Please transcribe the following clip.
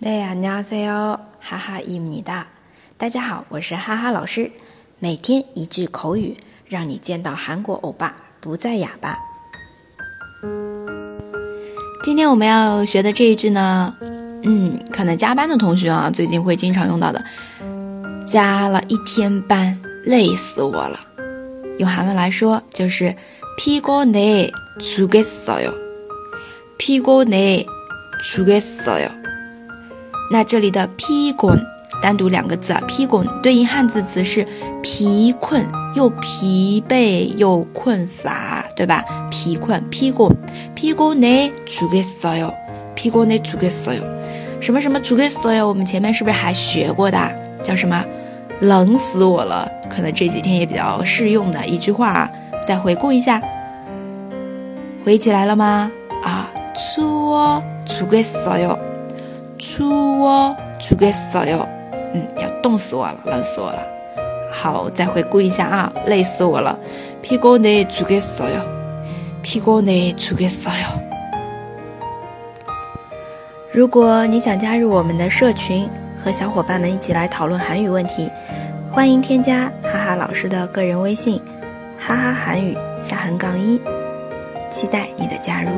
네 안녕하세요， 哈哈伊米哒。大家好，我是哈哈老师。每天一句口语，让你见到韩国欧巴不再哑巴。今天我们要学的这一句呢，嗯，可能加班的同学啊，最近会经常用到的。加了一天班，累死我了。用韩文来说就是피곤해죽겠어 요。 피곤해죽겠어 요。 那这里的疲滚单独两个字啊，疲滚对应汉字词是疲困，又疲惫又困乏，对吧？疲困，疲滚，疲滚内죽겠어 요， 疲滚内죽겠어 요。 什么什么죽겠어 요？ 我们前面是不是还学过的？叫什么？冷死我了！可能这几天也比较适用的一句话，再回顾一下，回忆起来了吗？啊，추워죽겠어 요。 出窝出给所有，嗯，要冻死我了，冷死我了。好，再回顾一下啊，累死我了。屁股内出给所有，屁股内出给所有。如果你想加入我们的社群，和小伙伴们一起来讨论韩语问题，欢迎添加哈哈老师的个人微信，哈哈韩语下横杠一，期待你的加入。